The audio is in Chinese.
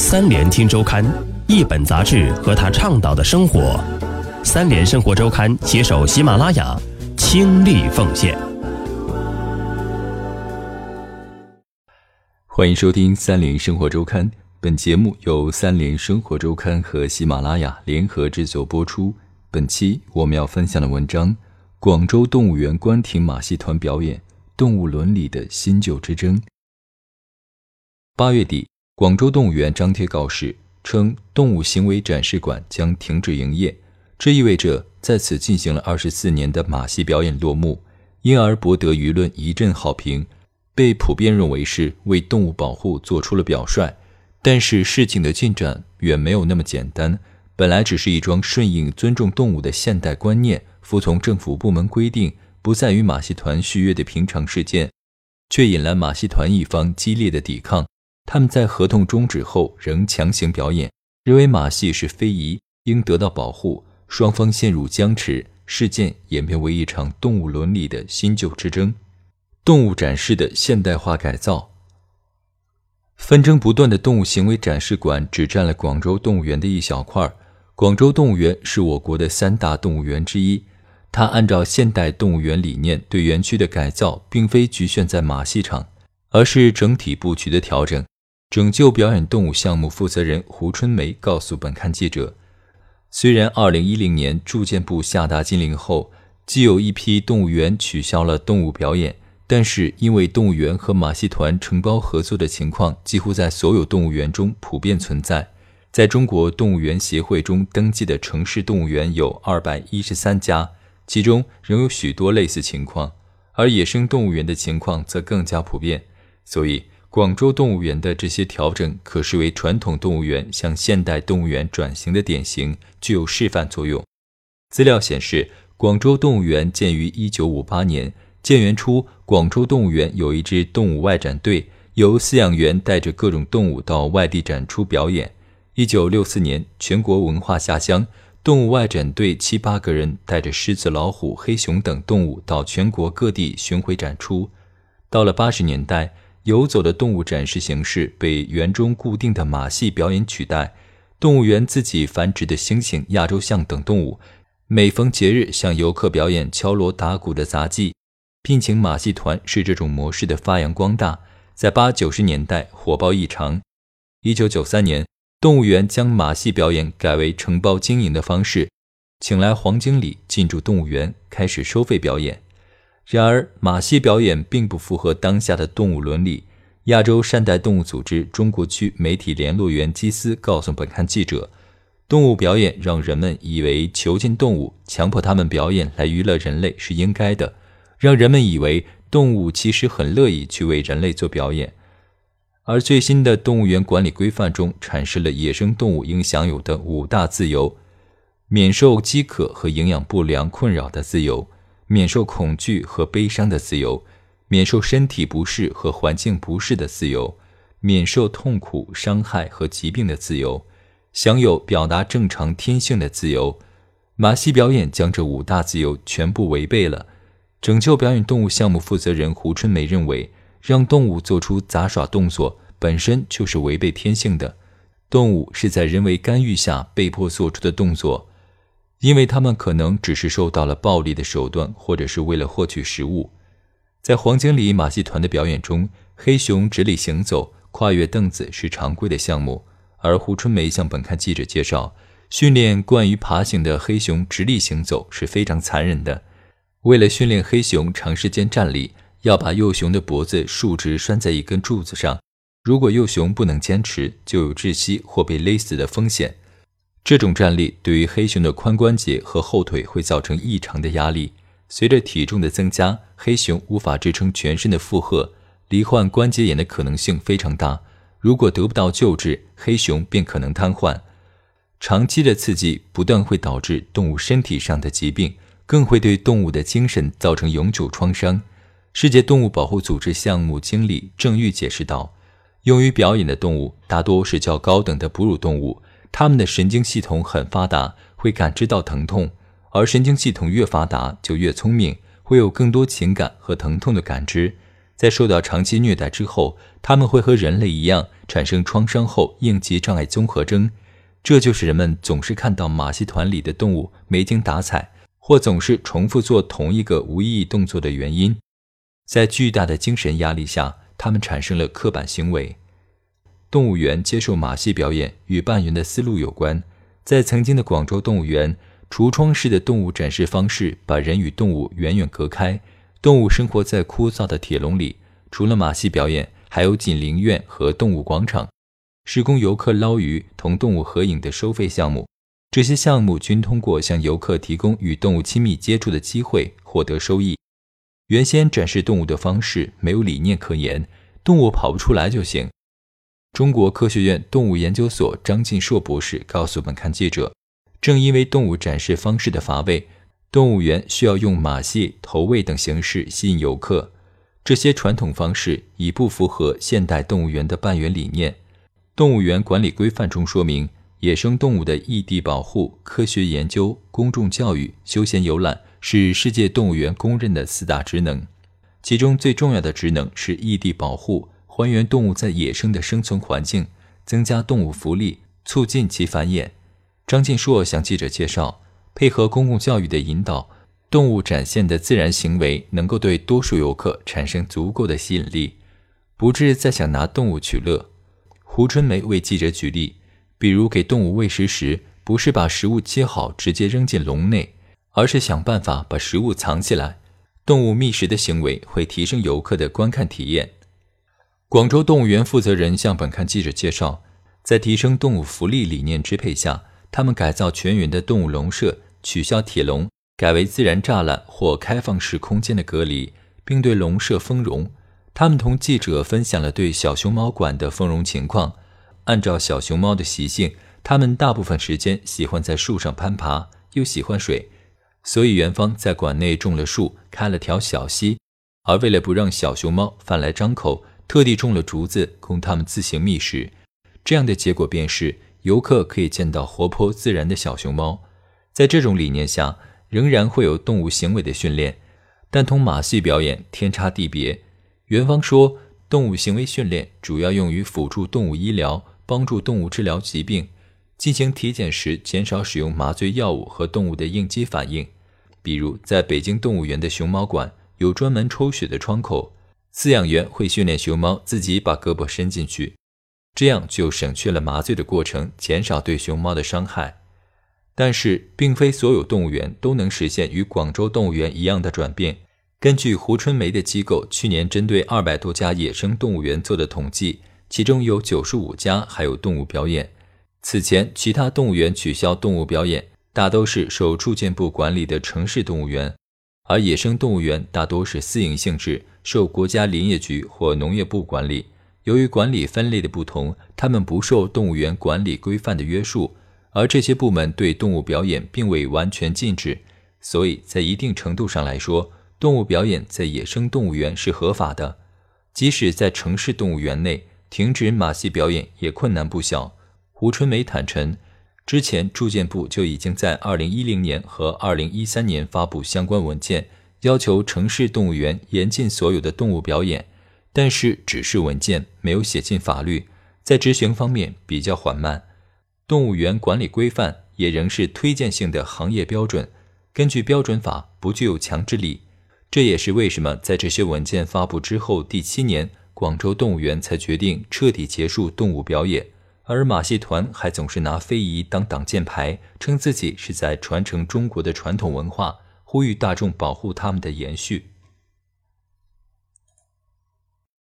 三联听周刊，一本杂志和他倡导的生活。三联生活周刊携手喜马拉雅，倾力奉献。欢迎收听三联生活周刊。本节目由三联生活周刊和喜马拉雅联合制作播出。本期我们要分享的文章：广州动物园关停马戏团表演，动物伦理的新旧之争。八月底，广州动物园张贴告示称，动物行为展示馆将停止营业。这意味着在此进行了二十四年的马戏表演落幕，因而博得舆论一阵好评，被普遍认为是为动物保护做出了表率。但是事情的进展远没有那么简单。本来只是一桩顺应尊重动物的现代观念、服从政府部门规定、不再与马戏团续约的平常事件，却引来马戏团一方激烈的抵抗。他们在合同终止后仍强行表演，认为马戏是非遗，应得到保护。双方陷入僵持，事件演变为一场动物伦理的新旧之争。动物展示的现代化改造。纷争不断的动物行为展示馆只占了广州动物园的一小块。广州动物园是我国的三大动物园之一，它按照现代动物园理念对园区的改造，并非局限在马戏场，而是整体布局的调整。拯救表演动物项目负责人胡春梅告诉本刊记者，虽然2010年住建部下达禁令后，既有一批动物园取消了动物表演。但是，因为动物园和马戏团承包合作的情况，几乎在所有动物园中普遍存在。在中国动物园协会中登记的城市动物园有二百一十三家，其中仍有许多类似情况，而野生动物园的情况则更加普遍。所以，广州动物园的这些调整可视为传统动物园向现代动物园转型的典型，具有示范作用。资料显示，广州动物园建于一九五八年。建园初，广州动物园有一支动物外展队，由饲养员带着各种动物到外地展出表演。一九六四年，全国文化下乡，动物外展队七八个人带着狮子、老虎、黑熊等动物到全国各地巡回展出。到了八十年代，游走的动物展示形式被园中固定的马戏表演取代，动物园自己繁殖的猩猩、亚洲象等动物，每逢节日向游客表演敲锣打鼓的杂技。聘请马戏团是这种模式的发扬光大，在八九十年代火爆异常。一九九三年，动物园将马戏表演改为承包经营的方式，请来黄经理进驻动物园，开始收费表演。然而，马戏表演并不符合当下的动物伦理。亚洲善待动物组织中国区媒体联络员基斯告诉本刊记者：“动物表演让人们以为囚禁动物、强迫他们表演来娱乐人类是应该的。”让人们以为动物其实很乐意去为人类做表演，而最新的动物园管理规范中阐释了野生动物应享有的五大自由：免受饥渴和营养不良困扰的自由，免受恐惧和悲伤的自由，免受身体不适和环境不适的自由，免受痛苦、伤害和疾病的自由，享有表达正常天性的自由。马戏表演将这五大自由全部违背了。拯救表演动物项目负责人胡春梅认为，让动物做出杂耍动作本身就是违背天性的。动物是在人为干预下被迫做出的动作，因为它们可能只是受到了暴力的手段，或者是为了获取食物。在黄经理马戏团的表演中，黑熊直立行走、跨越凳子是常规的项目，而胡春梅向本刊记者介绍，训练惯于爬行的黑熊直立行走是非常残忍的。为了训练黑熊长时间站立，要把幼熊的脖子竖直拴在一根柱子上。如果幼熊不能坚持，就有窒息或被勒死的风险。这种站立对于黑熊的髋关节和后腿会造成异常的压力。随着体重的增加，黑熊无法支撑全身的负荷，罹患关节炎的可能性非常大。如果得不到救治，黑熊便可能瘫痪。长期的刺激不断会导致动物身体上的疾病。更会对动物的精神造成永久创伤。世界动物保护组织项目经理郑玉解释道：“用于表演的动物大多是较高等的哺乳动物，他们的神经系统很发达，会感知到疼痛。而神经系统越发达，就越聪明，会有更多情感和疼痛的感知。在受到长期虐待之后，他们会和人类一样产生创伤后应激障碍综合征。这就是人们总是看到马戏团里的动物没精打采，或总是重复做同一个无意义动作的原因。在巨大的精神压力下，他们产生了刻板行为。动物园接受马戏表演与扮演的思路有关。在曾经的广州动物园，橱窗式的动物展示方式把人与动物远远隔开，动物生活在枯燥的铁笼里。除了马戏表演，还有锦麟苑和动物广场，是供游客捞鱼、同动物合影的收费项目。这些项目均通过向游客提供与动物亲密接触的机会获得收益。原先展示动物的方式没有理念可言，动物跑不出来就行。中国科学院动物研究所张晋硕博士告诉本刊记者：“正因为动物展示方式的乏味，动物园需要用马戏、投喂等形式吸引游客。这些传统方式已不符合现代动物园的办园理念。动物园管理规范中说明，野生动物的异地保护、科学研究、公众教育、休闲游览是世界动物园公认的四大职能，其中最重要的职能是异地保护。”还原动物在野生的生存环境，增加动物福利，促进其繁衍。张晋硕向记者介绍，配合公共教育的引导，动物展现的自然行为能够对多数游客产生足够的吸引力，不致再想拿动物取乐。胡春梅为记者举例，比如给动物喂食时，不是把食物切好直接扔进笼内，而是想办法把食物藏起来。动物觅食的行为会提升游客的观看体验。广州动物园负责人向本刊记者介绍，在提升动物福利理念支配下，他们改造全园的动物笼舍，取消铁笼，改为自然栅栏或开放式空间的隔离，并对笼舍封笼。他们同记者分享了对小熊猫馆的丰容情况。按照小熊猫的习性，它们大部分时间喜欢在树上攀爬，又喜欢水，所以园方在馆内种了树，开了条小溪。而为了不让小熊猫饭来张口，特地种了竹子，供它们自行觅食。这样的结果便是，游客可以见到活泼自然的小熊猫。在这种理念下，仍然会有动物行为的训练，但同马戏表演天差地别。园方说，动物行为训练主要用于辅助动物医疗，帮助动物治疗疾病。进行体检时，减少使用麻醉药物和动物的应激反应。比如，在北京动物园的熊猫馆，有专门抽血的窗口。饲养员会训练熊猫自己把胳膊伸进去，这样就省去了麻醉的过程，减少对熊猫的伤害。但是，并非所有动物园都能实现与广州动物园一样的转变。根据胡春梅的机构去年针对二百多家野生动物园做的统计，其中有九十五家还有动物表演。此前，其他动物园取消动物表演，大都是受住建部管理的城市动物园，而野生动物园大多是私营性质。受国家林业局或农业部管理，由于管理分类的不同，他们不受动物园管理规范的约束，而这些部门对动物表演并未完全禁止，所以在一定程度上来说，动物表演在野生动物园是合法的。即使在城市动物园内停止马戏表演也困难不小。胡春梅坦陈，之前住建部就已经在2010年和2013年发布相关文件。要求城市动物园严禁所有的动物表演，但是只是文件，没有写进法律，在执行方面比较缓慢。动物园管理规范也仍是推荐性的行业标准，根据标准法不具有强制力。这也是为什么在这些文件发布之后第七年，广州动物园才决定彻底结束动物表演，而马戏团还总是拿非遗当挡箭牌，称自己是在传承中国的传统文化。呼吁大众保护他们的延续。